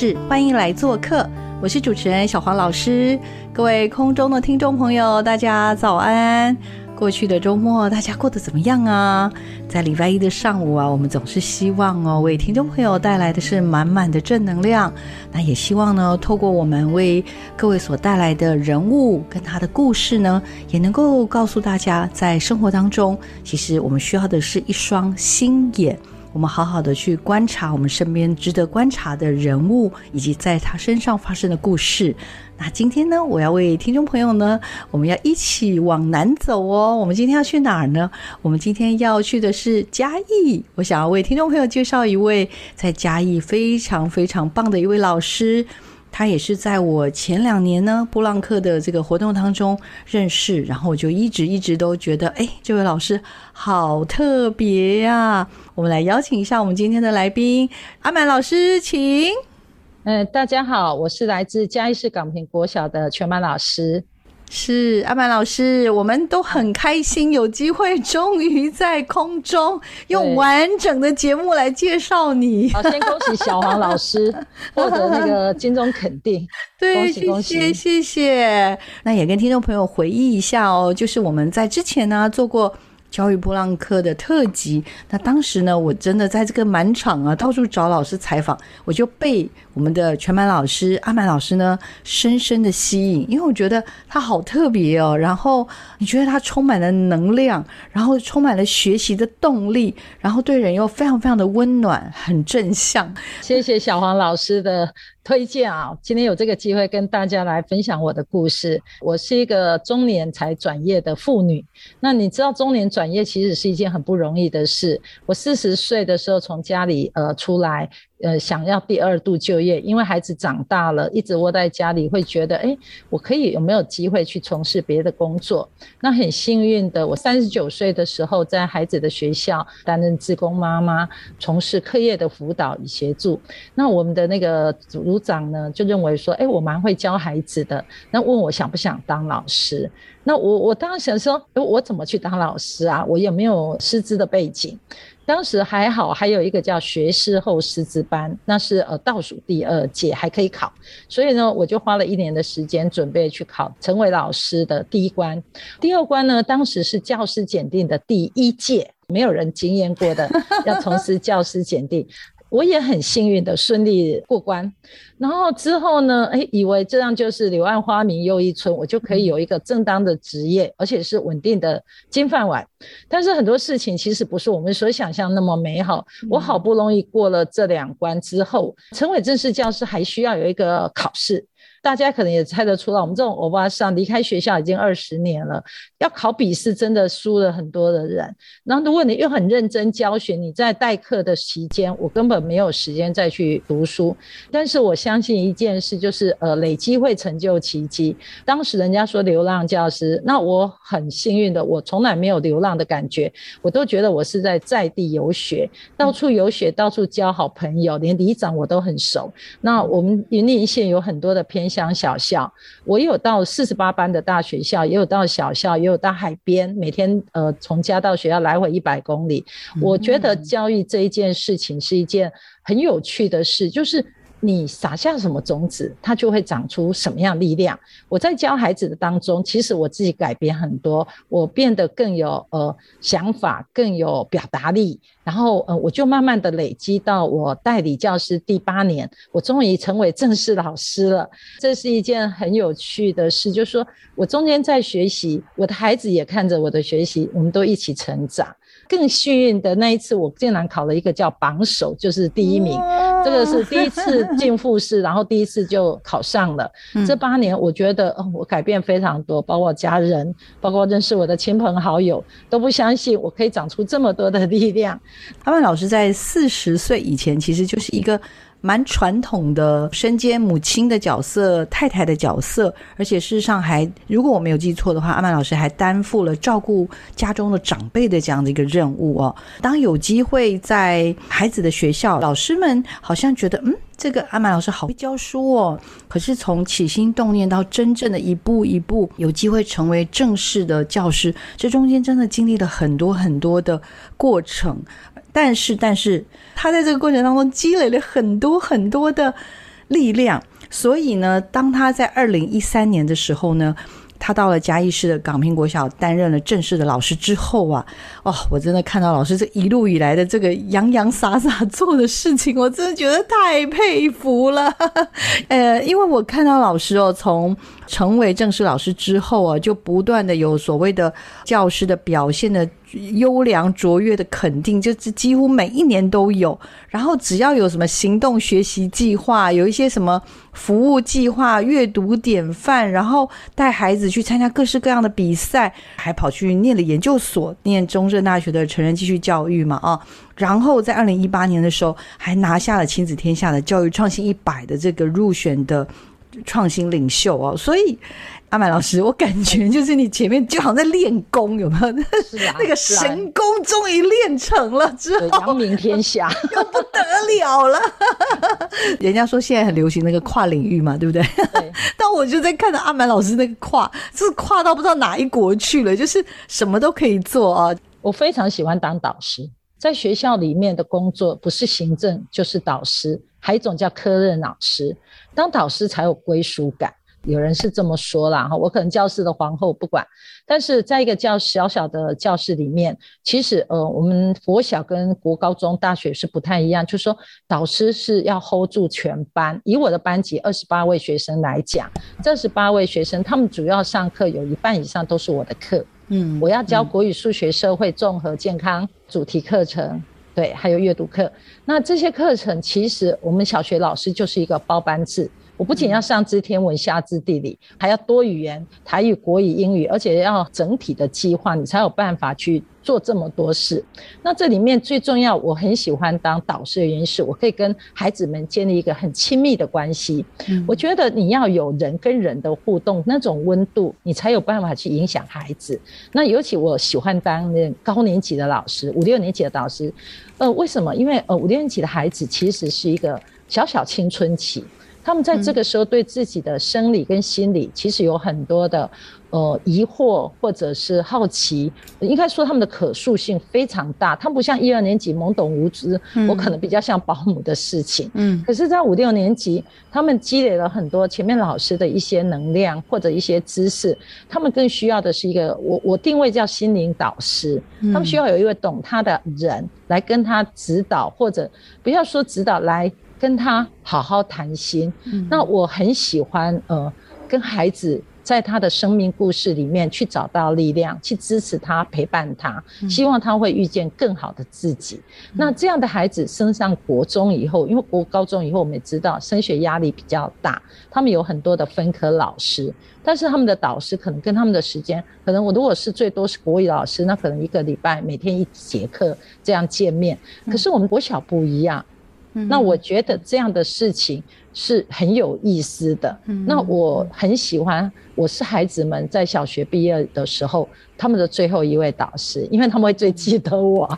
事，欢迎来做客。我是主持人小黄老师，各位空中的听众朋友，大家早安。过去的周末大家过得怎么样啊？在礼拜一的上午啊，我们总是希望哦，为听众朋友带来的是满满的正能量。那也希望呢，透过我们为各位所带来的人物跟他的故事呢，也能够告诉大家，在生活当中，其实我们需要的是一双心眼。我们好好的去观察我们身边值得观察的人物，以及在他身上发生的故事。那今天呢，我要为听众朋友呢，我们要一起往南走哦。我们今天要去哪儿呢？我们今天要去的是嘉义。我想要为听众朋友介绍一位在嘉义非常非常棒的一位老师。他也是在我前两年呢布朗克的这个活动当中认识，然后我就一直一直都觉得，哎，这位老师好特别呀！我们来邀请一下我们今天的来宾阿满老师，请。嗯，大家好，我是来自嘉义市港平国小的全满老师。是阿曼老师，我们都很开心，有机会终于在空中用完整的节目来介绍你。好，先恭喜小黄老师 获得那个金钟肯定，对，谢谢谢谢。那也跟听众朋友回忆一下哦，就是我们在之前呢做过。教育波浪克的特辑，那当时呢，我真的在这个满场啊，到处找老师采访，我就被我们的全满老师阿满老师呢深深的吸引，因为我觉得他好特别哦。然后你觉得他充满了能量，然后充满了学习的动力，然后对人又非常非常的温暖，很正向。谢谢小黄老师的。推荐啊！今天有这个机会跟大家来分享我的故事。我是一个中年才转业的妇女。那你知道中年转业其实是一件很不容易的事。我四十岁的时候从家里呃出来。呃，想要第二度就业，因为孩子长大了，一直窝在家里，会觉得，哎，我可以有没有机会去从事别的工作？那很幸运的，我三十九岁的时候，在孩子的学校担任志工妈妈，从事课业的辅导与协助。那我们的那个组长呢，就认为说，哎，我蛮会教孩子的，那问我想不想当老师？那我我当然想说，我怎么去当老师啊？我有没有师资的背景？当时还好，还有一个叫学士后师资班，那是呃倒数第二届还可以考，所以呢，我就花了一年的时间准备去考成为老师的第一关。第二关呢，当时是教师检定的第一届，没有人经验过的 要从事教师检定。我也很幸运的顺利过关，然后之后呢，哎，以为这样就是柳暗花明又一村，我就可以有一个正当的职业，而且是稳定的金饭碗。但是很多事情其实不是我们所想象那么美好。我好不容易过了这两关之后，成为正式教师还需要有一个考试。大家可能也猜得出来，我们这种欧巴桑离开学校已经二十年了，要考笔试真的输了很多的人。然后如果你又很认真教学，你在代课的期间，我根本没有时间再去读书。但是我相信一件事，就是呃，累积会成就奇迹。当时人家说流浪教师，那我很幸运的，我从来没有流浪的感觉，我都觉得我是在在地游学，到处游学，到处交好朋友，连里长我都很熟。那我们云林县有很多的偏。乡小校，我有到四十八班的大学校，也有到小校，也有到海边，每天呃从家到学校来回一百公里。我觉得教育这一件事情是一件很有趣的事，就是。你撒下什么种子，它就会长出什么样力量。我在教孩子的当中，其实我自己改变很多，我变得更有呃想法，更有表达力。然后呃，我就慢慢的累积到我代理教师第八年，我终于成为正式老师了。这是一件很有趣的事，就是说我中间在学习，我的孩子也看着我的学习，我们都一起成长。更幸运的那一次，我竟然考了一个叫榜首，就是第一名。这个是第一次进复试，然后第一次就考上了。这八年，我觉得我改变非常多，包括家人，包括认识我的亲朋好友，都不相信我可以长出这么多的力量。阿曼老师在四十岁以前，其实就是一个。蛮传统的身兼母亲的角色、太太的角色，而且事实上还，如果我没有记错的话，阿曼老师还担负了照顾家中的长辈的这样的一个任务哦。当有机会在孩子的学校，老师们好像觉得，嗯，这个阿曼老师好会教书哦。可是从起心动念到真正的一步一步有机会成为正式的教师，这中间真的经历了很多很多的过程。但是，但是他在这个过程当中积累了很多很多的力量，所以呢，当他在二零一三年的时候呢。他到了嘉义市的港平国小担任了正式的老师之后啊，哦，我真的看到老师这一路以来的这个洋洋洒洒做的事情，我真的觉得太佩服了。呃，因为我看到老师哦，从成为正式老师之后啊，就不断的有所谓的教师的表现的优良卓越的肯定，就是几乎每一年都有。然后只要有什么行动学习计划，有一些什么。服务计划、阅读典范，然后带孩子去参加各式各样的比赛，还跑去念了研究所，念中正大学的成人继续教育嘛啊，然后在二零一八年的时候，还拿下了亲子天下的教育创新一百的这个入选的创新领袖哦，所以。阿满老师，我感觉就是你前面就好像在练功，有没有？是啊，那个神功终于练成了之后，扬名天下，又不得了了。人家说现在很流行那个跨领域嘛，对不对？对。但我就在看到阿满老师那个跨，是跨到不知道哪一国去了，就是什么都可以做啊。我非常喜欢当导师，在学校里面的工作不是行政就是导师，还有一种叫科任老师，当导师才有归属感。有人是这么说啦，哈，我可能教室的皇后不管，但是在一个教小小的教室里面，其实呃，我们国小跟国高中、大学是不太一样，就是说导师是要 hold 住全班。以我的班级二十八位学生来讲，这十八位学生他们主要上课有一半以上都是我的课，嗯，我要教国语、数学、社会、综合、健康主题课程，对，还有阅读课。那这些课程其实我们小学老师就是一个包班制。我不仅要上知天文下知地理，还要多语言，台语、国语、英语，而且要整体的计划，你才有办法去做这么多事。那这里面最重要，我很喜欢当导师的原因是，我可以跟孩子们建立一个很亲密的关系。我觉得你要有人跟人的互动，那种温度，你才有办法去影响孩子。那尤其我喜欢当那高年级的老师，五六年级的导师。呃，为什么？因为呃，五六年级的孩子其实是一个小小青春期。他们在这个时候对自己的生理跟心理其实有很多的呃疑惑或者是好奇，应该说他们的可塑性非常大。他们不像一二年级懵懂无知，我可能比较像保姆的事情。嗯，可是，在五六年级，他们积累了很多前面老师的一些能量或者一些知识，他们更需要的是一个我我定位叫心灵导师。他们需要有一位懂他的人来跟他指导，或者不要说指导来。跟他好好谈心，那我很喜欢呃，跟孩子在他的生命故事里面去找到力量，去支持他，陪伴他，希望他会遇见更好的自己。那这样的孩子升上国中以后，因为国高中以后我们也知道升学压力比较大，他们有很多的分科老师，但是他们的导师可能跟他们的时间，可能我如果是最多是国语老师，那可能一个礼拜每天一节课这样见面。可是我们国小不一样。那我觉得这样的事情是很有意思的。那我很喜欢，我是孩子们在小学毕业的时候。他们的最后一位导师，因为他们会最记得我，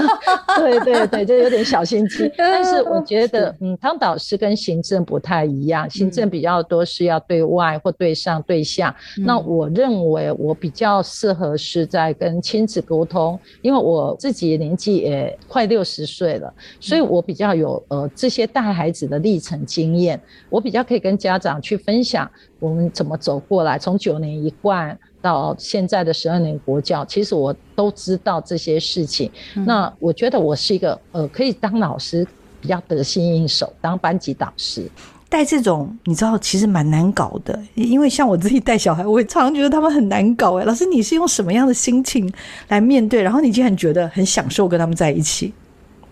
对对对，就有点小心机。但是我觉得，嗯，当导师跟行政不太一样，行政比较多是要对外或对上对下。那我认为我比较适合是在跟亲子沟通，因为我自己年纪也快六十岁了，所以我比较有呃这些带孩子的历程经验，我比较可以跟家长去分享我们怎么走过来，从九年一贯。到现在的十二年国教，其实我都知道这些事情。那我觉得我是一个呃，可以当老师比较得心应手，当班级导师带这种，你知道其实蛮难搞的。因为像我自己带小孩，我也常常觉得他们很难搞。哎，老师，你是用什么样的心情来面对？然后你竟然觉得很享受跟他们在一起？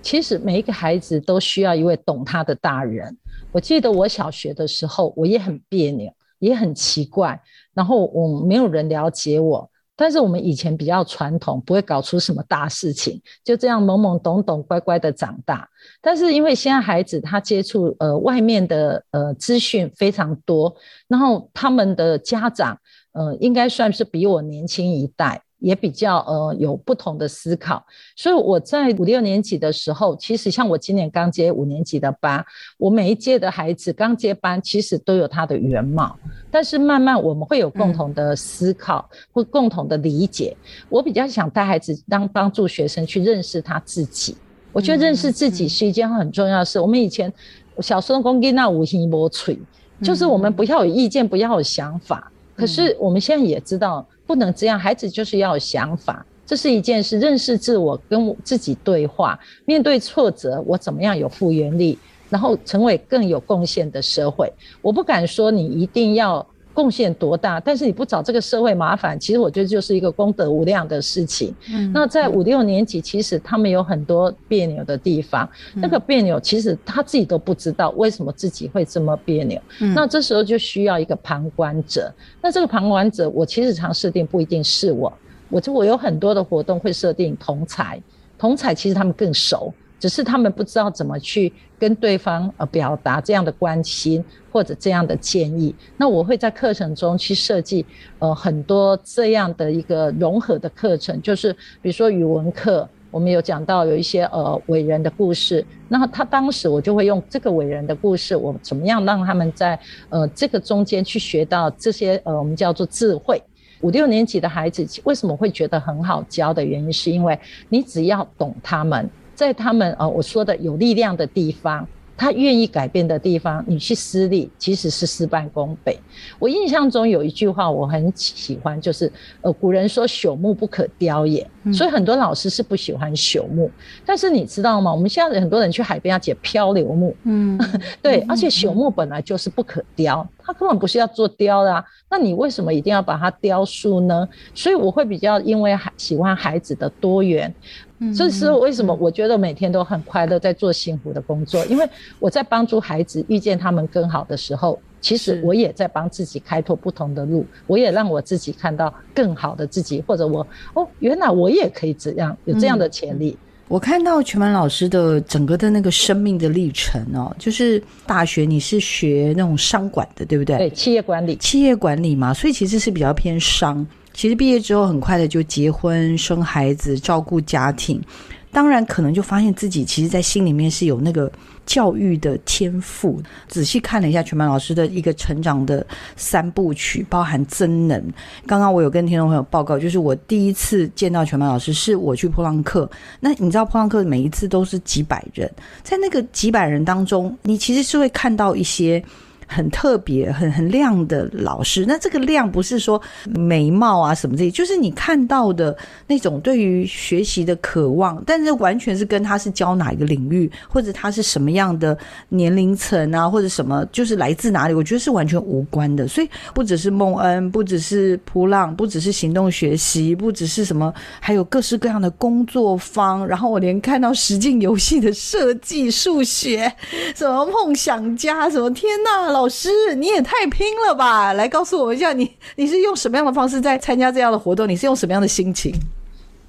其实每一个孩子都需要一位懂他的大人。我记得我小学的时候，我也很别扭，也很奇怪，然后我没有人了解我。但是我们以前比较传统，不会搞出什么大事情，就这样懵懵懂懂、乖乖的长大。但是因为现在孩子他接触呃外面的呃资讯非常多，然后他们的家长呃应该算是比我年轻一代。也比较呃有不同的思考，所以我在五六年级的时候，其实像我今年刚接五年级的班，我每一届的孩子刚接班，其实都有他的原貌，但是慢慢我们会有共同的思考或共同的理解。我比较想带孩子当帮助学生去认识他自己，我觉得认识自己是一件很重要的事。我们以前小时候公给那无心波吹，就是我们不要有意见，不要有想法。可是我们现在也知道。不能这样，孩子就是要有想法，这是一件事。认识自我，跟我自己对话，面对挫折，我怎么样有复原力，然后成为更有贡献的社会。我不敢说你一定要。贡献多大？但是你不找这个社会麻烦，其实我觉得就是一个功德无量的事情。嗯，那在五六年级，其实他们有很多别扭的地方。那个别扭，其实他自己都不知道为什么自己会这么别扭。嗯，那这时候就需要一个旁观者。那这个旁观者，我其实常设定不一定是我。我就我有很多的活动会设定同才，同才其实他们更熟。只是他们不知道怎么去跟对方呃表达这样的关心或者这样的建议。那我会在课程中去设计呃很多这样的一个融合的课程，就是比如说语文课，我们有讲到有一些呃伟人的故事，那他当时我就会用这个伟人的故事，我怎么样让他们在呃这个中间去学到这些呃我们叫做智慧。五六年级的孩子为什么会觉得很好教的原因，是因为你只要懂他们。在他们呃我说的有力量的地方，他愿意改变的地方，你去施力，其实是事半功倍。我印象中有一句话我很喜欢，就是呃古人说朽木不可雕也，所以很多老师是不喜欢朽木。但是你知道吗？我们现在很多人去海边要捡漂流木，嗯，对，而且朽木本来就是不可雕，它根本不是要做雕的啊。那你为什么一定要把它雕塑呢？所以我会比较因为孩喜欢孩子的多元。这是为什么？我觉得每天都很快乐，在做幸福的工作，因为我在帮助孩子遇见他们更好的时候，其实我也在帮自己开拓不同的路，我也让我自己看到更好的自己，或者我哦，原来我也可以这样，有这样的潜力。我看到全满老师的整个的那个生命的历程哦，就是大学你是学那种商管的，对不对？对，企业管理，企业管理嘛，所以其实是比较偏商。其实毕业之后很快的就结婚生孩子照顾家庭，当然可能就发现自己其实，在心里面是有那个教育的天赋。仔细看了一下全班老师的一个成长的三部曲，包含增能。刚刚我有跟听众朋友报告，就是我第一次见到全班老师，是我去破浪课。那你知道破浪课每一次都是几百人，在那个几百人当中，你其实是会看到一些。很特别、很很亮的老师，那这个亮不是说眉毛啊什么这些，就是你看到的那种对于学习的渴望，但是完全是跟他是教哪一个领域，或者他是什么样的年龄层啊，或者什么，就是来自哪里，我觉得是完全无关的。所以不只是梦恩，不只是普浪，不只是行动学习，不只是什么，还有各式各样的工作坊，然后我连看到实境游戏的设计、数学，什么梦想家，什么天呐！老师，你也太拼了吧！来告诉我一下，你你是用什么样的方式在参加这样的活动？你是用什么样的心情？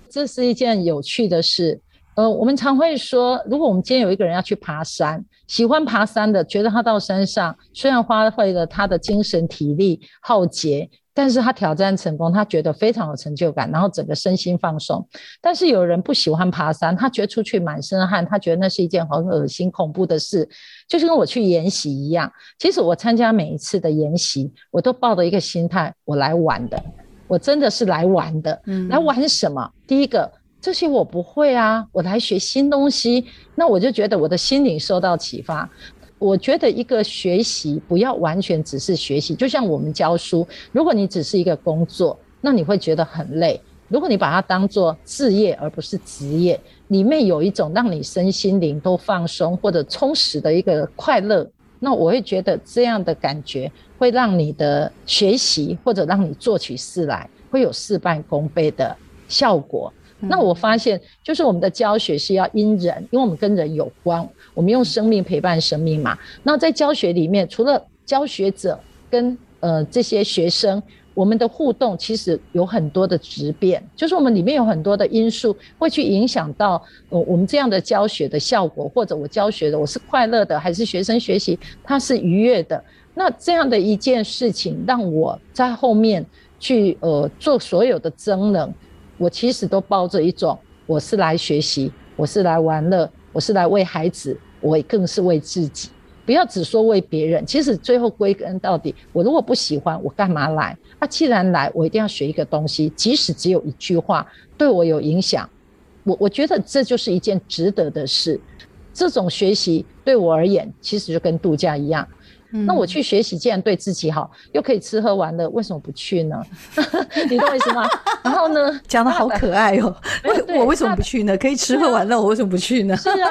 这是一件有趣的事。呃，我们常会说，如果我们今天有一个人要去爬山，喜欢爬山的，觉得他到山上虽然花费了他的精神体力耗竭。但是他挑战成功，他觉得非常有成就感，然后整个身心放松。但是有人不喜欢爬山，他觉得出去满身汗，他觉得那是一件很恶心恐怖的事，就是跟我去研习一样。其实我参加每一次的研习，我都抱着一个心态，我来玩的，我真的是来玩的。嗯，来玩什么？第一个，这些我不会啊，我来学新东西，那我就觉得我的心灵受到启发。我觉得一个学习不要完全只是学习，就像我们教书，如果你只是一个工作，那你会觉得很累。如果你把它当做事业而不是职业，里面有一种让你身心灵都放松或者充实的一个快乐，那我会觉得这样的感觉会让你的学习或者让你做起事来会有事半功倍的效果。那我发现，就是我们的教学是要因人，因为我们跟人有关，我们用生命陪伴生命嘛。那在教学里面，除了教学者跟呃这些学生，我们的互动其实有很多的质变，就是我们里面有很多的因素会去影响到呃我们这样的教学的效果，或者我教学的我是快乐的，还是学生学习他是愉悦的。那这样的一件事情，让我在后面去呃做所有的增能。我其实都抱着一种，我是来学习，我是来玩乐，我是来为孩子，我更是为自己。不要只说为别人，其实最后归根到底，我如果不喜欢，我干嘛来？啊，既然来，我一定要学一个东西，即使只有一句话对我有影响，我我觉得这就是一件值得的事。这种学习对我而言，其实就跟度假一样。那我去学习，既然对自己好，又可以吃喝玩乐，为什么不去呢？你懂我意思吗？然后呢，讲的好可爱哦。我我为什么不去呢？可以吃喝玩乐，我为什么不去呢？是啊。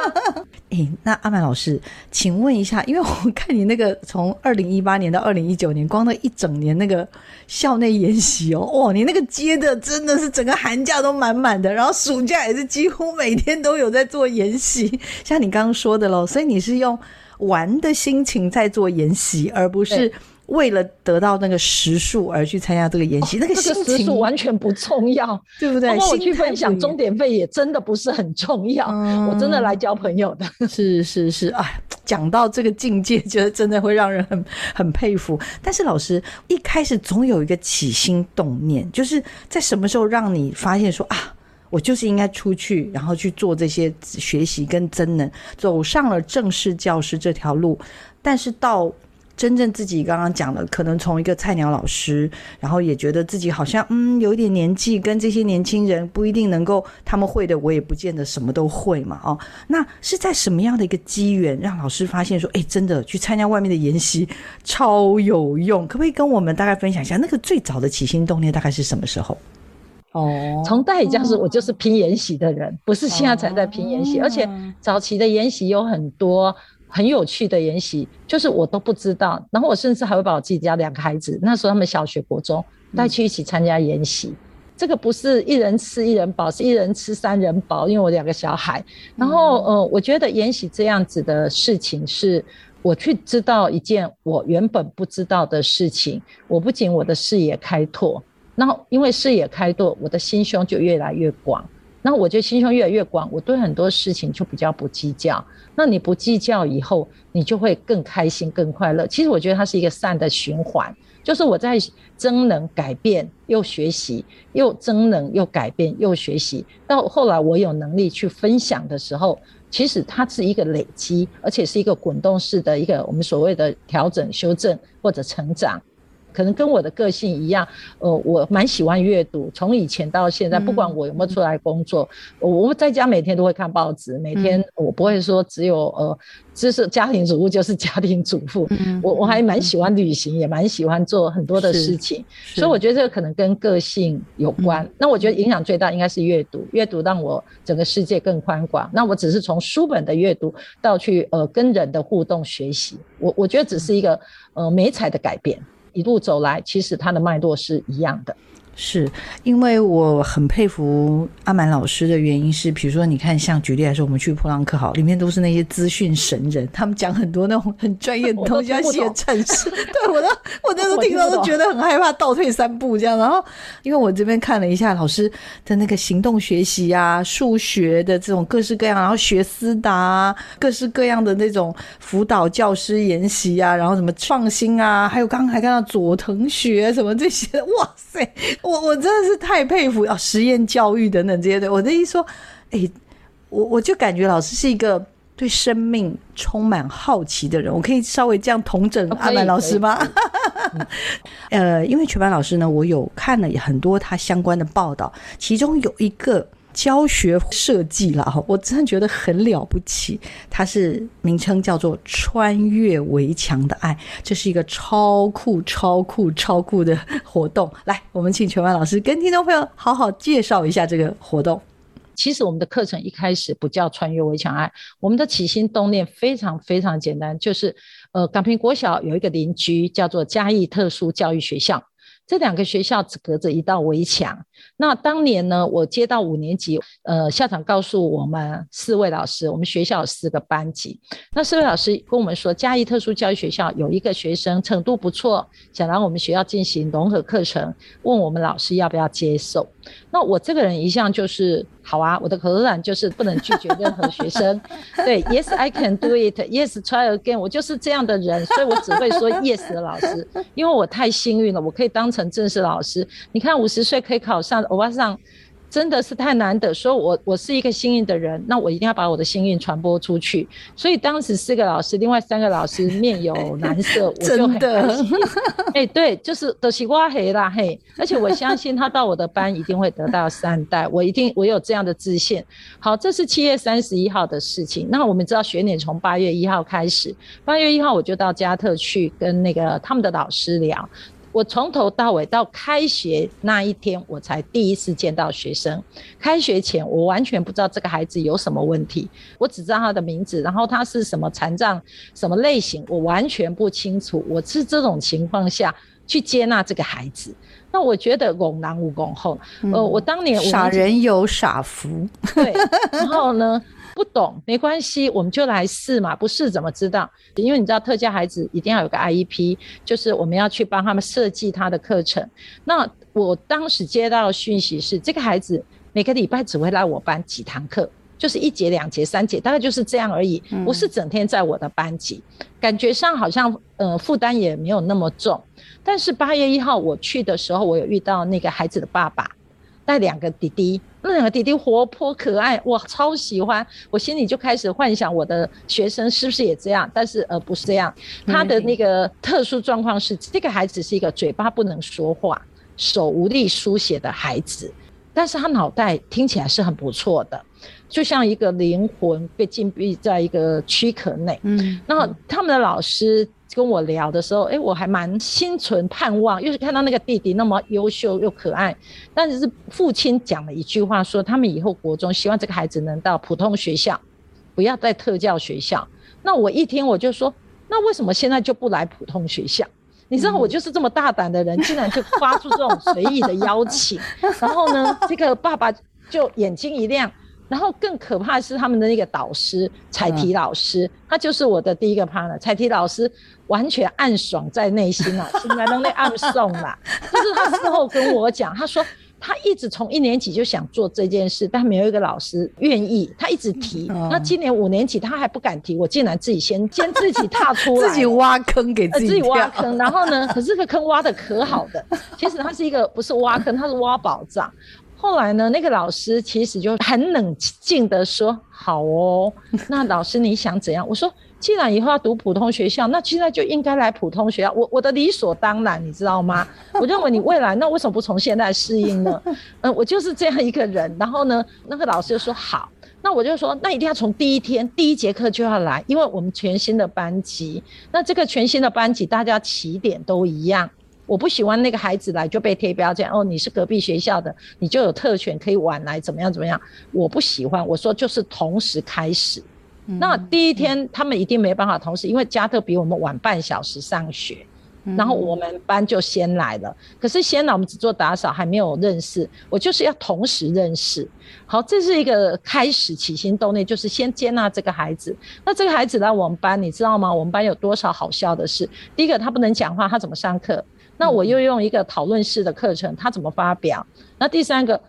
哎，那阿曼老师，请问一下，因为我看你那个从二零一八年到二零一九年，光那一整年那个校内研习哦，哇，你那个接的真的是整个寒假都满满的，然后暑假也是几乎每天都有在做研习，像你刚刚说的喽，所以你是用。玩的心情在做研习，而不是为了得到那个时数而去参加这个研习。那个心情完全不重要，对不对？我去分享终点费也真的不是很重要。我真的来交朋友的。是是是，哎，讲到这个境界，觉得真的会让人很很佩服。但是老师一开始总有一个起心动念，就是在什么时候让你发现说啊？我就是应该出去，然后去做这些学习跟增能，走上了正式教师这条路。但是到真正自己刚刚讲的，可能从一个菜鸟老师，然后也觉得自己好像嗯有一点年纪，跟这些年轻人不一定能够他们会的，我也不见得什么都会嘛。哦，那是在什么样的一个机缘，让老师发现说，哎，真的去参加外面的研习超有用？可不可以跟我们大概分享一下，那个最早的起心动念大概是什么时候？哦，从代教时我就是拼研习的人，不是现在才在拼研习，而且早期的研习有很多很有趣的研习，就是我都不知道。然后我甚至还会把我自己家两个孩子，那时候他们小学、国中带去一起参加研习。这个不是一人吃一人饱，是一人吃三人饱，因为我两个小孩。然后，呃，我觉得研习这样子的事情，是我去知道一件我原本不知道的事情。我不仅我的视野开拓。然后，因为视野开拓，我的心胸就越来越广。那我觉得心胸越来越广，我对很多事情就比较不计较。那你不计较以后，你就会更开心、更快乐。其实我觉得它是一个善的循环，就是我在增能改变又学习，又增能又改变又学习。到后来我有能力去分享的时候，其实它是一个累积，而且是一个滚动式的一个我们所谓的调整、修正或者成长。可能跟我的个性一样，呃，我蛮喜欢阅读，从以前到现在，不管我有没有出来工作，我我在家每天都会看报纸，每天我不会说只有呃，知识家庭主妇就是家庭主妇，我我还蛮喜欢旅行，也蛮喜欢做很多的事情，所以我觉得这个可能跟个性有关。那我觉得影响最大应该是阅读，阅读让我整个世界更宽广。那我只是从书本的阅读到去呃跟人的互动学习，我我觉得只是一个呃美彩的改变。一路走来，其实它的脉络是一样的。是因为我很佩服阿满老师的原因是，比如说你看，像举例来说，我们去普朗克好，里面都是那些资讯神人，他们讲很多那种很专业的东西，要写程式。对我都我那时候听到都觉得很害怕，倒退三步这样。然后因为我这边看了一下老师的那个行动学习啊，数学的这种各式各样，然后学思达各式各样的那种辅导教师研习啊，然后什么创新啊，还有刚刚还看到佐藤学什么这些，哇塞！我我真的是太佩服啊！实验教育等等这些的，我的意思说，哎，我我就感觉老师是一个对生命充满好奇的人。我可以稍微这样同整阿满老师吗？呃，因为全班老师呢，我有看了很多他相关的报道，其中有一个。教学设计了哈，我真的觉得很了不起。它是名称叫做“穿越围墙的爱”，这是一个超酷、超酷、超酷的活动。来，我们请全班老师跟听众朋友好好介绍一下这个活动。其实我们的课程一开始不叫“穿越围墙爱”，我们的起心动念非常非常简单，就是呃，港平国小有一个邻居叫做嘉义特殊教育学校。这两个学校只隔着一道围墙，那当年呢，我接到五年级，呃，校长告诉我们四位老师，我们学校有四个班级。那四位老师跟我们说，嘉义特殊教育学校有一个学生程度不错，想让我们学校进行融合课程，问我们老师要不要接受。那我这个人一向就是好啊，我的口头禅就是不能拒绝任何学生。对，Yes I can do it. Yes try again. 我就是这样的人，所以我只会说 Yes 的老师，因为我太幸运了，我可以当成正式老师。你看，五十岁可以考上，欧巴上。真的是太难得，说我我是一个幸运的人，那我一定要把我的幸运传播出去。所以当时四个老师，另外三个老师面有难色，我就很开心。哎，对，就是都是挖黑啦嘿，而且我相信他到我的班一定会得到善待，我一定我有这样的自信。好，这是七月三十一号的事情。那我们知道学年从八月一号开始，八月一号我就到加特去跟那个他们的老师聊。我从头到尾到开学那一天，我才第一次见到学生。开学前，我完全不知道这个孩子有什么问题，我只知道他的名字，然后他是什么残障、什么类型，我完全不清楚。我是这种情况下去接纳这个孩子，那我觉得拱狼无拱后。呃，我当年傻人有傻福，对，然后呢？不懂没关系，我们就来试嘛，不试怎么知道？因为你知道特教孩子一定要有个 IEP，就是我们要去帮他们设计他的课程。那我当时接到的讯息是，这个孩子每个礼拜只会来我班几堂课，就是一节、两节、三节，大概就是这样而已，不是整天在我的班级。感觉上好像呃负担也没有那么重。但是八月一号我去的时候，我有遇到那个孩子的爸爸。带两个弟弟，那两个弟弟活泼可爱，我超喜欢。我心里就开始幻想我的学生是不是也这样，但是呃不是这样。他的那个特殊状况是，这个孩子是一个嘴巴不能说话、手无力书写的孩子，但是他脑袋听起来是很不错的，就像一个灵魂被禁闭在一个躯壳内。嗯，那他们的老师。跟我聊的时候，哎，我还蛮心存盼望，又是看到那个弟弟那么优秀又可爱，但是父亲讲了一句话，说他们以后国中希望这个孩子能到普通学校，不要在特教学校。那我一听我就说，那为什么现在就不来普通学校？你知道我就是这么大胆的人，竟然就发出这种随意的邀请，然后呢，这个爸爸就眼睛一亮。然后更可怕的是他们的那个导师彩提老师，他就是我的第一个 partner。彩提老师完全暗爽在内心啊，心在那暗送啦。就是他事后跟我讲，他说他一直从一年级就想做这件事，但没有一个老师愿意。他一直提，那今年五年级他还不敢提，我竟然自己先先自己 踏出来，自己挖坑给自己自己挖坑。然后呢，可是这个坑挖的可好的，其实他是一个不是挖坑，他是挖宝藏。后来呢，那个老师其实就很冷静的说：“好哦，那老师你想怎样？”我说：“既然以后要读普通学校，那现在就应该来普通学校。我我的理所当然，你知道吗？我认为你未来那为什么不从现在适应呢？嗯，我就是这样一个人。然后呢，那个老师就说好，那我就说那一定要从第一天第一节课就要来，因为我们全新的班级，那这个全新的班级大家起点都一样。”我不喜欢那个孩子来就被贴标签哦，你是隔壁学校的，你就有特权可以晚来，怎么样怎么样？我不喜欢，我说就是同时开始。那第一天他们一定没办法同时，因为加特比我们晚半小时上学，然后我们班就先来了。可是先来我们只做打扫，还没有认识，我就是要同时认识。好，这是一个开始，起心动念就是先接纳这个孩子。那这个孩子来我们班，你知道吗？我们班有多少好笑的事？第一个，他不能讲话，他怎么上课？那我又用一个讨论式的课程，他怎么发表？那第三个，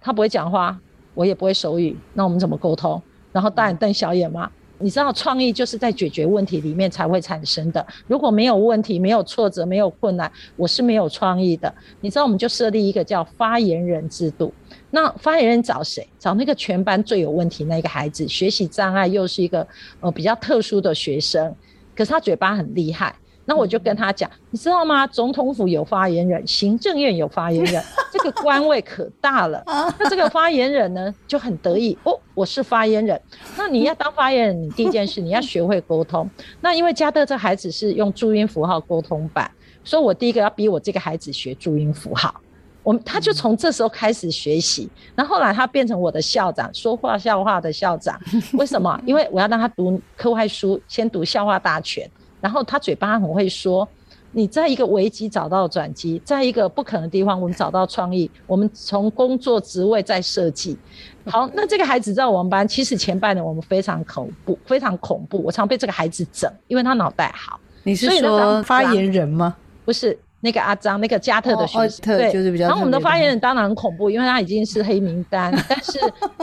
他不会讲话，我也不会手语，那我们怎么沟通？然后大眼瞪小眼嘛？你知道创意就是在解决问题里面才会产生的。如果没有问题、没有挫折、没有困难，我是没有创意的。你知道，我们就设立一个叫发言人制度。那发言人找谁？找那个全班最有问题那个孩子，学习障碍又是一个呃比较特殊的学生，可是他嘴巴很厉害。那我就跟他讲，你知道吗？总统府有发言人，行政院有发言人，这个官位可大了。那这个发言人呢，就很得意哦，我是发言人。那你要当发言人，你第一件事你要学会沟通。那因为加德这孩子是用注音符号沟通版，所以我第一个要逼我这个孩子学注音符号。我们他就从这时候开始学习。那后来他变成我的校长，说话笑话的校长。为什么？因为我要让他读课外书，先读笑话大全。然后他嘴巴很会说，你在一个危机找到转机，在一个不可能的地方我们找到创意，我们从工作职位再设计。好，那这个孩子在我们班，其实前半年我们非常恐怖，非常恐怖，我常被这个孩子整，因为他脑袋好。你是说发言人吗？不是。那个阿张，那个加特的学生，对，就是比较。然后我们的发言人当然很恐怖，因为他已经是黑名单。但是，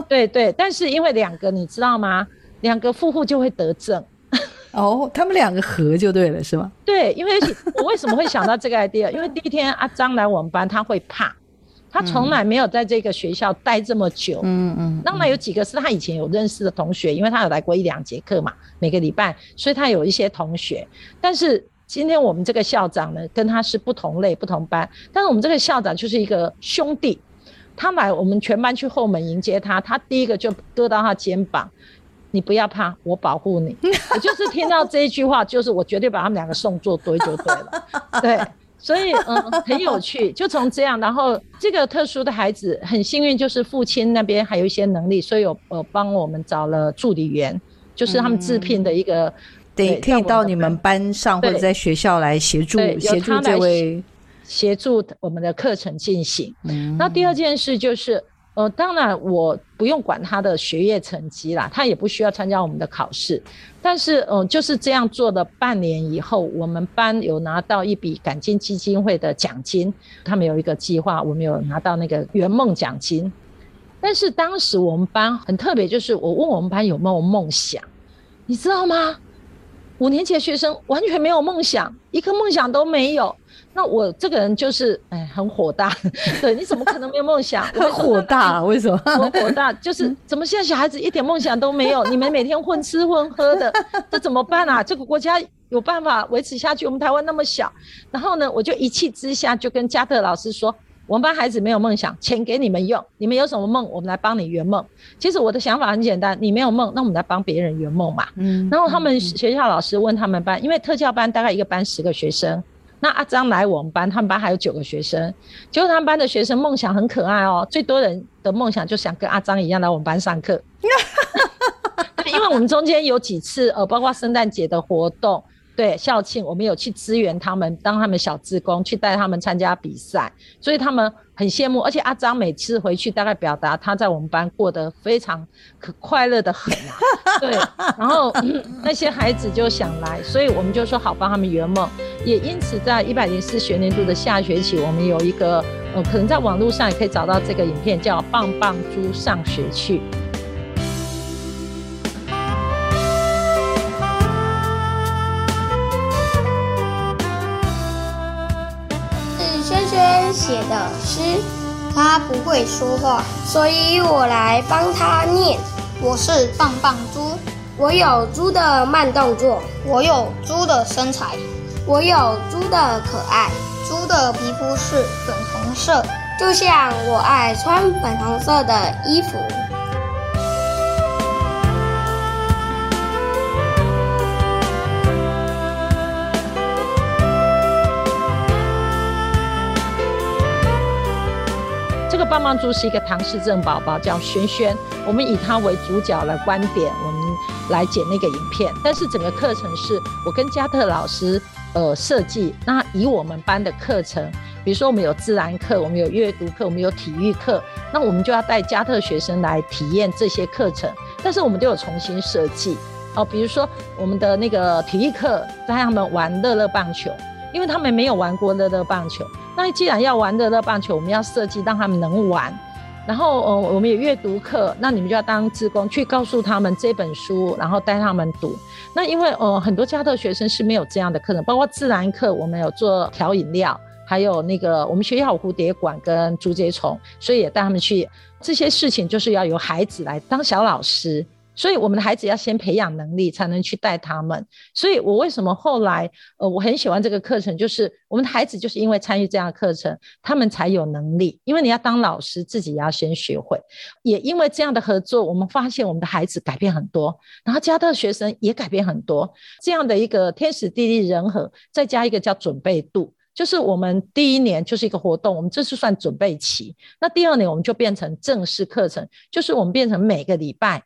对对，但是因为两个，你知道吗？两个夫妇就会得症。哦，他们两个合就对了，是吗？对，因为我为什么会想到这个 idea？因为第一天阿张来我们班，他会怕，他从来没有在这个学校待这么久。嗯嗯。当然有几个是他以前有认识的同学，因为他有来过一两节课嘛，每个礼拜，所以他有一些同学，但是。今天我们这个校长呢，跟他是不同类、不同班，但是我们这个校长就是一个兄弟，他来我们全班去后门迎接他，他第一个就搁到他肩膀，你不要怕，我保护你。我就是听到这一句话，就是我绝对把他们两个送做堆就对了。对，所以嗯，很有趣。就从这样，然后这个特殊的孩子很幸运，就是父亲那边还有一些能力，所以有呃帮我们找了助理员，就是他们自聘的一个。对，可以到你们班上或者在学校来协助协助这位协助我们的课程进行。那第二件事就是，呃，当然我不用管他的学业成绩啦，他也不需要参加我们的考试。但是，嗯，就是这样做的半年以后，我们班有拿到一笔感金基金会的奖金，他们有一个计划，我们有拿到那个圆梦奖金。但是当时我们班很特别，就是我问我们班有没有梦想，你知道吗？五年级的学生完全没有梦想，一个梦想都没有。那我这个人就是哎，很火大。对，你怎么可能没有梦想？很火大，为什么？很火大，就是怎么现在小孩子一点梦想都没有？你们每天混吃混喝的，这怎么办啊？这个国家有办法维持下去？我们台湾那么小，然后呢，我就一气之下就跟加特老师说。我们班孩子没有梦想，钱给你们用。你们有什么梦，我们来帮你圆梦。其实我的想法很简单，你没有梦，那我们来帮别人圆梦嘛。嗯。然后他们学校老师问他们班，因为特教班大概一个班十个学生，那阿张来我们班，他们班还有九个学生。结果他们班的学生梦想很可爱哦，最多人的梦想就想跟阿张一样来我们班上课。因为我们中间有几次呃，包括圣诞节的活动。对校庆，我们有去支援他们，当他们小职工，去带他们参加比赛，所以他们很羡慕。而且阿张每次回去，大概表达他在我们班过得非常可快乐的很啊。对，然后 那些孩子就想来，所以我们就说好帮他们圆梦。也因此，在一百零四学年度的下学期，我们有一个呃，可能在网络上也可以找到这个影片，叫《棒棒猪上学去》。写的诗，他不会说话，所以我来帮他念。我是棒棒猪，我有猪的慢动作，我有猪的身材，我有猪的可爱。猪的皮肤是粉红色，就像我爱穿粉红色的衣服。棒棒猪是一个唐氏症宝宝，叫轩轩。我们以他为主角来观点，我们来剪那个影片。但是整个课程是我跟加特老师呃设计。那以我们班的课程，比如说我们有自然课，我们有阅读课，我们有体育课，那我们就要带加特学生来体验这些课程。但是我们都有重新设计哦，比如说我们的那个体育课带他们玩乐乐棒球，因为他们没有玩过乐乐棒球。那既然要玩的乐棒球，我们要设计让他们能玩。然后，呃，我们有阅读课，那你们就要当志工去告诉他们这本书，然后带他们读。那因为，呃，很多家特学生是没有这样的课程，包括自然课，我们有做调饮料，还有那个我们学校有蝴蝶馆跟竹节虫，所以也带他们去。这些事情就是要由孩子来当小老师。所以我们的孩子要先培养能力，才能去带他们。所以我为什么后来，呃，我很喜欢这个课程，就是我们的孩子就是因为参与这样的课程，他们才有能力。因为你要当老师，自己也要先学会。也因为这样的合作，我们发现我们的孩子改变很多，然后加特学生也改变很多。这样的一个天时地利人和，再加一个叫准备度，就是我们第一年就是一个活动，我们这是算准备期。那第二年我们就变成正式课程，就是我们变成每个礼拜。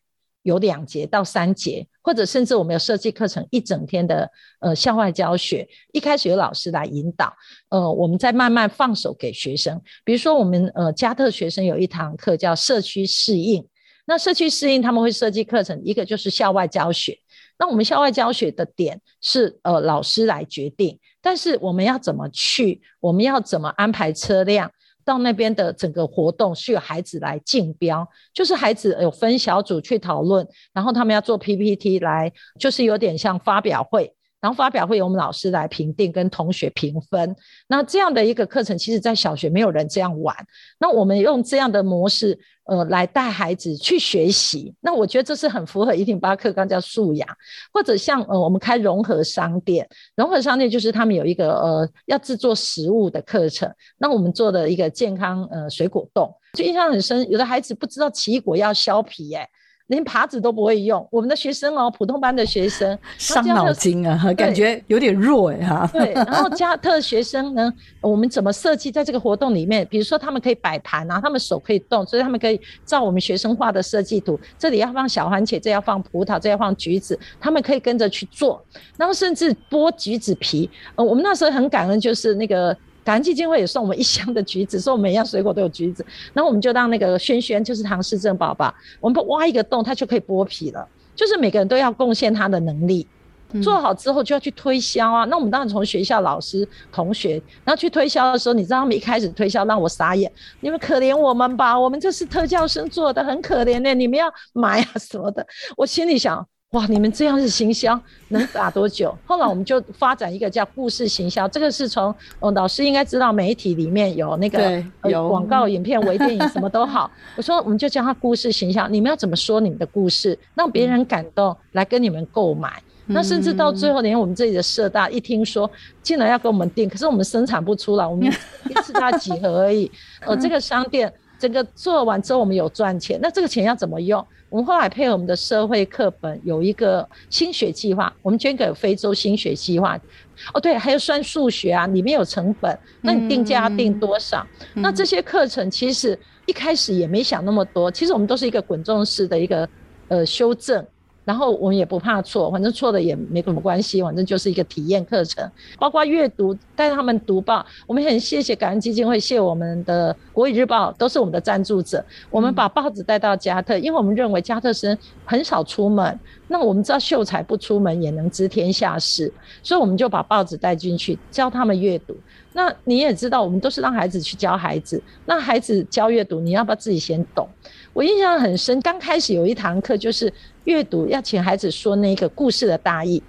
有两节到三节或者甚至我们有设计课程一整天的呃校外教学，一开始有老师来引导，呃，我们再慢慢放手给学生。比如说我们呃加特学生有一堂课叫社区适应，那社区适应他们会设计课程，一个就是校外教学。那我们校外教学的点是呃老师来决定，但是我们要怎么去，我们要怎么安排车辆。到那边的整个活动是有孩子来竞标，就是孩子有分小组去讨论，然后他们要做 PPT 来，就是有点像发表会。然后发表会由我们老师来评定，跟同学评分。那这样的一个课程，其实在小学没有人这样玩。那我们用这样的模式，呃，来带孩子去学习。那我觉得这是很符合一零八课纲叫素养，或者像呃，我们开融合商店，融合商店就是他们有一个呃要制作食物的课程。那我们做的一个健康呃水果冻，就印象很深。有的孩子不知道奇异果要削皮，哎。连耙子都不会用，我们的学生哦，普通班的学生伤脑筋啊，感觉有点弱哎哈。对，然后加特学生呢，我们怎么设计在这个活动里面？比如说他们可以摆盘啊，他们手可以动，所以他们可以照我们学生画的设计图，这里要放小番茄，这要放葡萄，这要放橘子，他们可以跟着去做，然后甚至剥橘子皮。呃，我们那时候很感恩，就是那个。感恩基金会也送我们一箱的橘子，说我们每样水果都有橘子。然后我们就让那个轩轩，就是唐氏症宝宝，我们挖一个洞，他就可以剥皮了。就是每个人都要贡献他的能力，做好之后就要去推销啊。那我们当然从学校老师、同学，然后去推销的时候，你知道他们一开始推销让我傻眼，你们可怜我们吧，我们这是特教生做的，很可怜的，你们要买啊什么的。我心里想。哇，你们这样是行销能打多久？后来我们就发展一个叫故事行销，这个是从哦，老师应该知道媒体里面有那个有广告影片、微电影什么都好。我说我们就叫它故事行销，你们要怎么说你们的故事，让别人感动来跟你们购买？那甚至到最后，连我们这里的社大一听说竟然要跟我们订，可是我们生产不出来，我们 一次大几盒而已。呃，这个商店整个做完之后，我们有赚钱，那这个钱要怎么用？我们后来配合我们的社会课本，有一个新学计划，我们捐给非洲新学计划。哦，对，还有算数学啊，里面有成本，那你定价要定多少？那这些课程其实一开始也没想那么多，其实我们都是一个滚动式的一个呃修正。然后我们也不怕错，反正错的也没什么关系，反正就是一个体验课程，包括阅读带他们读报。我们很谢谢感恩基金会，谢我们的国语日报都是我们的赞助者。我们把报纸带到加特，因为我们认为加特生很少出门，那我们知道秀才不出门也能知天下事，所以我们就把报纸带进去教他们阅读。那你也知道，我们都是让孩子去教孩子，那孩子教阅读，你要不要自己先懂？我印象很深，刚开始有一堂课就是阅读，要请孩子说那个故事的大意。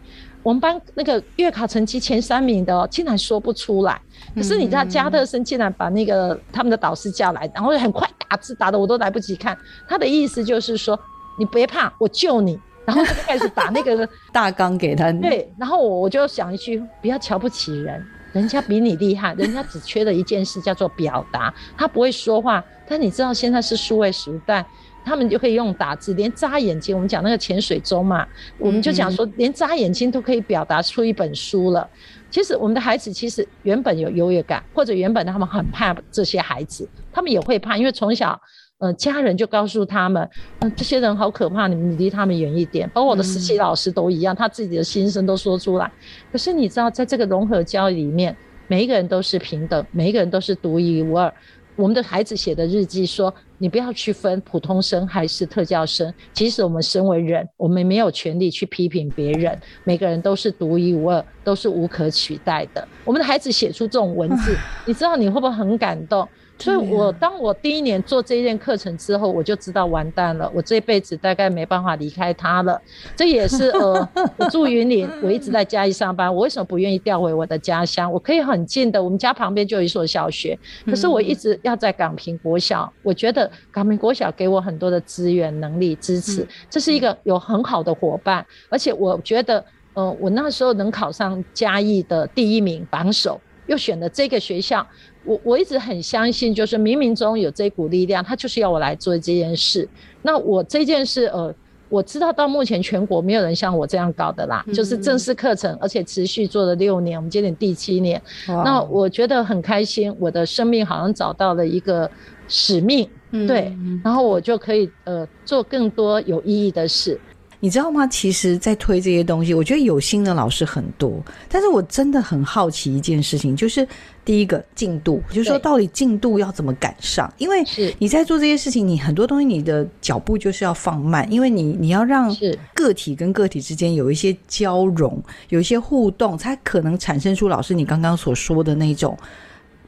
我们班那个月考成绩前三名的哦，竟然说不出来。可是你知道加特森竟然把那个他们的导师叫来，然后很快打字打的我都来不及看。他的意思就是说，你别怕，我救你。然后他就开始打那个 大纲给他。对，然后我我就想一句，不要瞧不起人。人家比你厉害，人家只缺的一件事叫做表达。他不会说话，但你知道现在是数位时代，他们就可以用打字，连眨眼睛。我们讲那个潜水钟嘛，我们就讲说，连眨眼睛都可以表达出一本书了。其实我们的孩子其实原本有优越感，或者原本他们很怕这些孩子，他们也会怕，因为从小。呃，家人就告诉他们，嗯，这些人好可怕，你们离他们远一点。包括我的实习老师都一样，他自己的心声都说出来。可是你知道，在这个融合教育里面，每一个人都是平等，每一个人都是独一无二。我们的孩子写的日记说，你不要区分普通生还是特教生。即使我们身为人，我们没有权利去批评别人。每个人都是独一无二，都是无可取代的。我们的孩子写出这种文字，你知道你会不会很感动？所以，我当我第一年做这一件课程之后，我就知道完蛋了，我这辈子大概没办法离开他了。这也是呃，我住云林，我一直在嘉义上班，我为什么不愿意调回我的家乡？我可以很近的，我们家旁边就有一所小学，可是我一直要在港平国小。我觉得港平国小给我很多的资源、能力、支持，这是一个有很好的伙伴，而且我觉得，呃，我那时候能考上嘉义的第一名榜首，又选了这个学校。我我一直很相信，就是冥冥中有这股力量，他就是要我来做这件事。那我这件事，呃，我知道到目前全国没有人像我这样搞的啦，就是正式课程，而且持续做了六年，我们今年第七年。那我觉得很开心，我的生命好像找到了一个使命，对，然后我就可以呃做更多有意义的事。你知道吗？其实，在推这些东西，我觉得有心的老师很多，但是我真的很好奇一件事情，就是第一个进度，就是说到底进度要怎么赶上？因为你在做这些事情，你很多东西你的脚步就是要放慢，因为你你要让个体跟个体之间有一些交融，有一些互动，才可能产生出老师你刚刚所说的那种。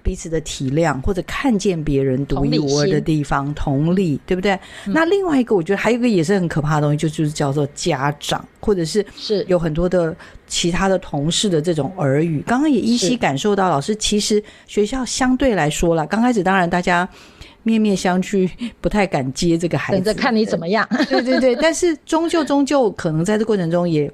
彼此的体谅，或者看见别人独一无二的地方，同理，对不对？那另外一个，我觉得还有一个也是很可怕的东西，就就是叫做家长，或者是是有很多的其他的同事的这种耳语。刚刚也依稀感受到，老师其实学校相对来说了，刚开始当然大家面面相觑，不太敢接这个孩子，等着看你怎么样。对对对，但是终究终究可能在这过程中也。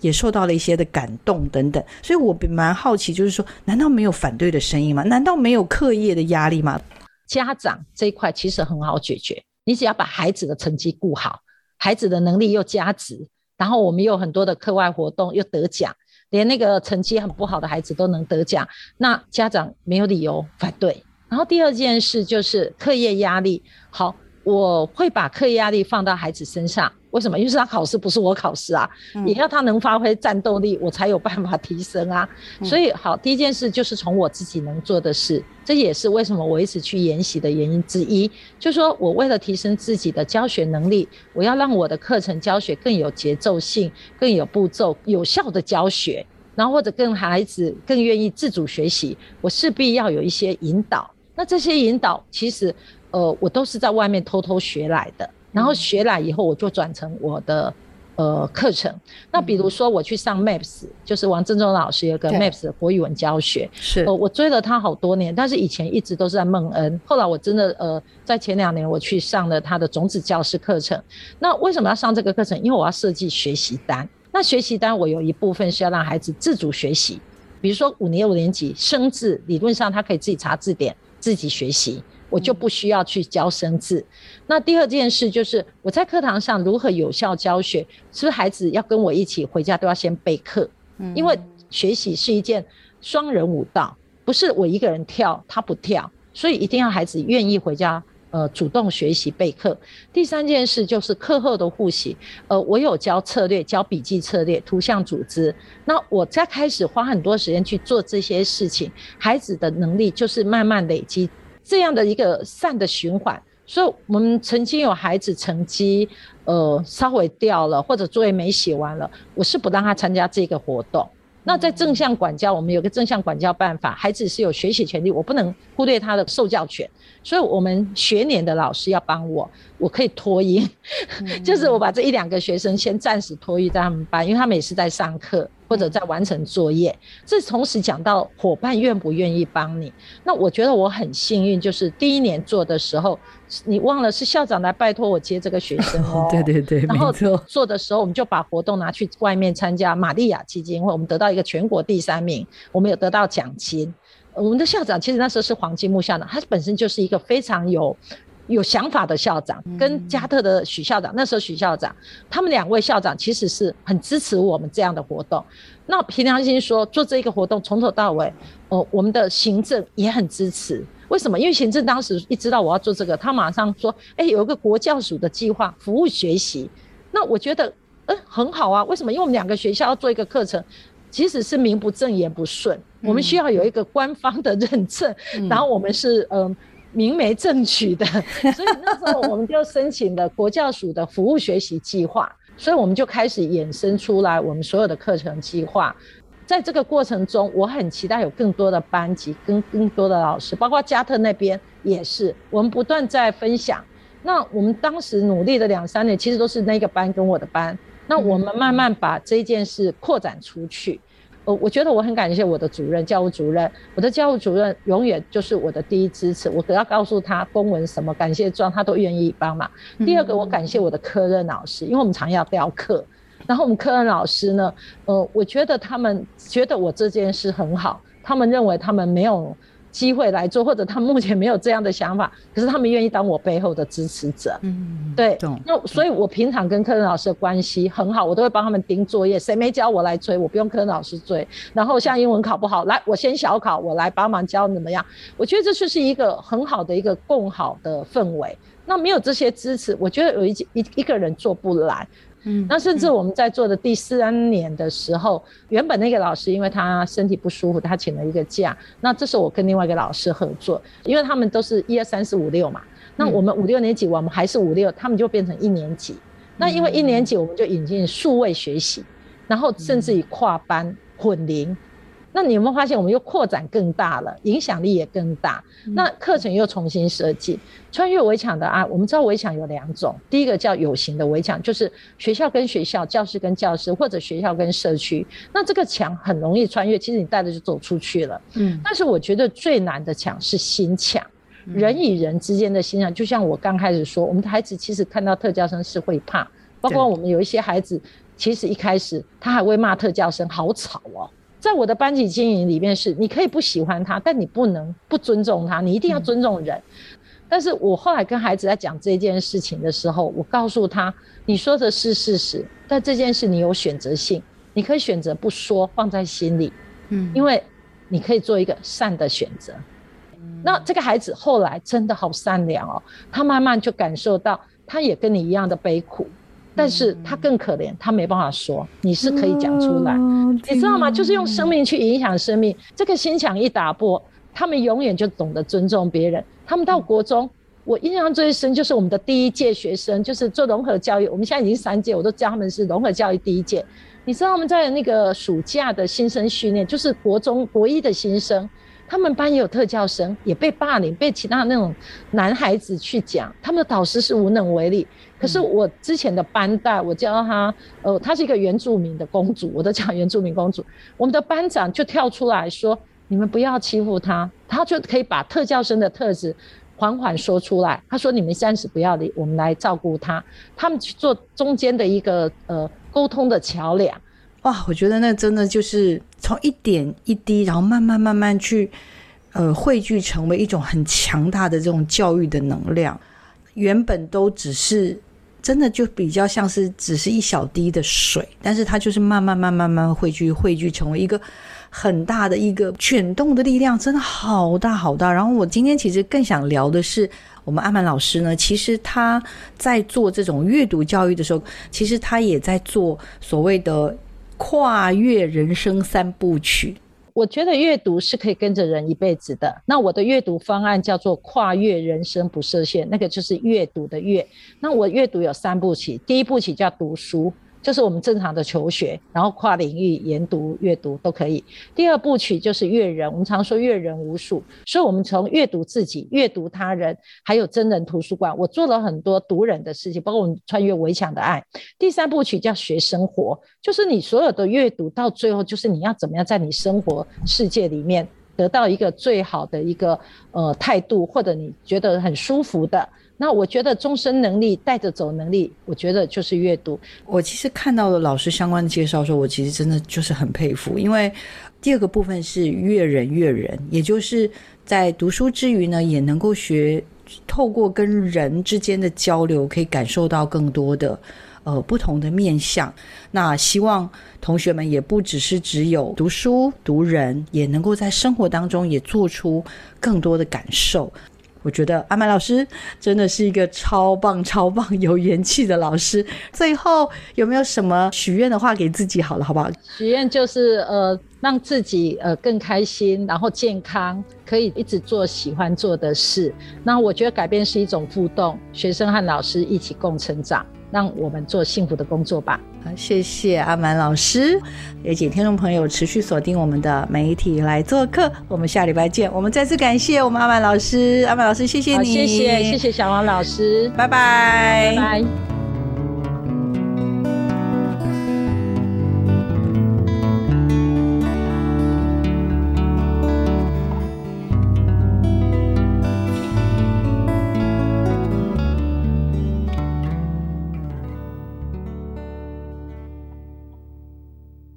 也受到了一些的感动等等，所以我蛮好奇，就是说，难道没有反对的声音吗？难道没有课业的压力吗？家长这一块其实很好解决，你只要把孩子的成绩顾好，孩子的能力又加值，然后我们有很多的课外活动又得奖，连那个成绩很不好的孩子都能得奖，那家长没有理由反对。然后第二件事就是课业压力，好，我会把课业压力放到孩子身上。为什么？因为是他考试，不是我考试啊。也要他能发挥战斗力，我才有办法提升啊。所以，好，第一件事就是从我自己能做的事，这也是为什么我一直去研习的原因之一。就说我为了提升自己的教学能力，我要让我的课程教学更有节奏性、更有步骤、有效的教学，然后或者跟孩子更愿意自主学习，我势必要有一些引导。那这些引导，其实，呃，我都是在外面偷偷学来的。然后学来以后，我就转成我的呃课程。那比如说我去上 Maps，就是王正中老师有个 Maps 的国语文教学，是我追了他好多年，但是以前一直都是在孟恩。后来我真的呃，在前两年我去上了他的种子教师课程。那为什么要上这个课程？因为我要设计学习单。那学习单我有一部分是要让孩子自主学习，比如说五年五年级生字，理论上他可以自己查字典，自己学习。我就不需要去教生字。那第二件事就是我在课堂上如何有效教学，是不是孩子要跟我一起回家都要先备课？嗯，因为学习是一件双人舞蹈，不是我一个人跳，他不跳，所以一定要孩子愿意回家，呃，主动学习备课。第三件事就是课后的复习，呃，我有教策略，教笔记策略、图像组织。那我在开始花很多时间去做这些事情，孩子的能力就是慢慢累积。这样的一个善的循环，所以我们曾经有孩子成绩呃稍微掉了，或者作业没写完了，我是不让他参加这个活动。那在正向管教，我们有个正向管教办法，孩子是有学习权利，我不能忽略他的受教权。所以，我们学年的老师要帮我，我可以托婴，就是我把这一两个学生先暂时托育在他们班，因为他们也是在上课。或者在完成作业，这同时讲到伙伴愿不愿意帮你。那我觉得我很幸运，就是第一年做的时候，你忘了是校长来拜托我接这个学生哦。对对对，然后做的时候，我们就把活动拿去外面参加玛利亚基金会，我们得到一个全国第三名，我们有得到奖金。我们的校长其实那时候是黄金木校长，他本身就是一个非常有。有想法的校长跟加特的许校长，那时候许校长，他们两位校长其实是很支持我们这样的活动。那凭良心说，做这一个活动从头到尾，哦，我们的行政也很支持。为什么？因为行政当时一知道我要做这个，他马上说：“哎，有一个国教署的计划，服务学习。”那我觉得，嗯，很好啊。为什么？因为我们两个学校要做一个课程，即使是名不正言不顺，我们需要有一个官方的认证，然后我们是嗯。明媒正娶的，所以那时候我们就申请了国教署的服务学习计划，所以我们就开始衍生出来我们所有的课程计划。在这个过程中，我很期待有更多的班级跟更多的老师，包括加特那边也是，我们不断在分享。那我们当时努力的两三年，其实都是那个班跟我的班。那我们慢慢把这件事扩展出去。我我觉得我很感谢我的主任，教务主任，我的教务主任永远就是我的第一支持。我只要告诉他公文什么感谢状，他都愿意帮忙。第二个，我感谢我的科任老师，因为我们常要调课，然后我们科任老师呢，呃，我觉得他们觉得我这件事很好，他们认为他们没有。机会来做，或者他目前没有这样的想法，可是他们愿意当我背后的支持者。嗯，对。那所以，我平常跟科任老师的关系很好，我都会帮他们盯作业。谁没教我来追，我不用科任老师追。然后像英文考不好，来我先小考，我来帮忙教怎么样？我觉得这就是一个很好的一个共好的氛围。那没有这些支持，我觉得有一一一个人做不来。嗯，那甚至我们在做的第三年的时候，原本那个老师因为他身体不舒服，他请了一个假。那这时候我跟另外一个老师合作，因为他们都是一二三四五六嘛。那我们五六年级，我们还是五六，他们就变成一年级。那因为一年级我们就引进数位学习，然后甚至于跨班混龄。那你有没有发现，我们又扩展更大了，影响力也更大。那课程又重新设计，穿越围墙的啊，我们知道围墙有两种，第一个叫有形的围墙，就是学校跟学校、教室跟教室，或者学校跟社区。那这个墙很容易穿越，其实你带着就走出去了。嗯。但是我觉得最难的墙是心墙，人与人之间的心墙。就像我刚开始说，我们的孩子其实看到特教生是会怕，包括我们有一些孩子，其实一开始他还会骂特教生好吵哦。在我的班级经营里面是，你可以不喜欢他，但你不能不尊重他，你一定要尊重人。但是我后来跟孩子在讲这件事情的时候，我告诉他，你说的是事实，但这件事你有选择性，你可以选择不说，放在心里，嗯，因为你可以做一个善的选择。那这个孩子后来真的好善良哦，他慢慢就感受到，他也跟你一样的悲苦。但是他更可怜，他没办法说，你是可以讲出来，你知道吗？就是用生命去影响生命，这个心墙一打破，他们永远就懂得尊重别人。他们到国中，我印象最深就是我们的第一届学生，就是做融合教育，我们现在已经三届，我都教他们是融合教育第一届。你知道我们在那个暑假的新生训练，就是国中国一的新生。他们班也有特教生，也被霸凌，被其他那种男孩子去讲，他们的导师是无能为力。可是我之前的班带，我教他，呃，她是一个原住民的公主，我都讲原住民公主。我们的班长就跳出来说：“你们不要欺负她。”他就可以把特教生的特质缓缓说出来。他说：“你们暂时不要理，我们来照顾他。”他们去做中间的一个呃沟通的桥梁。哇，我觉得那真的就是从一点一滴，然后慢慢慢慢去，呃，汇聚成为一种很强大的这种教育的能量。原本都只是真的就比较像是只是一小滴的水，但是它就是慢慢慢慢慢汇聚汇聚成为一个很大的一个卷动的力量，真的好大好大。然后我今天其实更想聊的是，我们阿曼老师呢，其实他在做这种阅读教育的时候，其实他也在做所谓的。跨越人生三部曲，我觉得阅读是可以跟着人一辈子的。那我的阅读方案叫做跨越人生不设限，那个就是阅读的阅。那我阅读有三部曲，第一部曲叫读书。就是我们正常的求学，然后跨领域研读、阅读都可以。第二部曲就是阅人，我们常说阅人无数，所以我们从阅读自己、阅读他人，还有真人图书馆，我做了很多读人的事情，包括我们穿越围墙的爱。第三部曲叫学生活，就是你所有的阅读到最后，就是你要怎么样在你生活世界里面得到一个最好的一个呃态度，或者你觉得很舒服的。那我觉得终身能力带着走能力，我觉得就是阅读。我其实看到了老师相关的介绍时候，我其实真的就是很佩服，因为第二个部分是阅人阅人，也就是在读书之余呢，也能够学透过跟人之间的交流，可以感受到更多的呃不同的面相。那希望同学们也不只是只有读书读人，也能够在生活当中也做出更多的感受。我觉得阿麦老师真的是一个超棒、超棒、有元气的老师。最后有没有什么许愿的话给自己？好了，好不好？许愿就是呃，让自己呃更开心，然后健康，可以一直做喜欢做的事。那我觉得改变是一种互动，学生和老师一起共成长。让我们做幸福的工作吧。好，谢谢阿满老师，也请听众朋友持续锁定我们的媒体来做客。我们下礼拜见。我们再次感谢我们阿满老师，阿满老师，谢谢你，谢谢谢谢小王老师，拜拜，拜拜。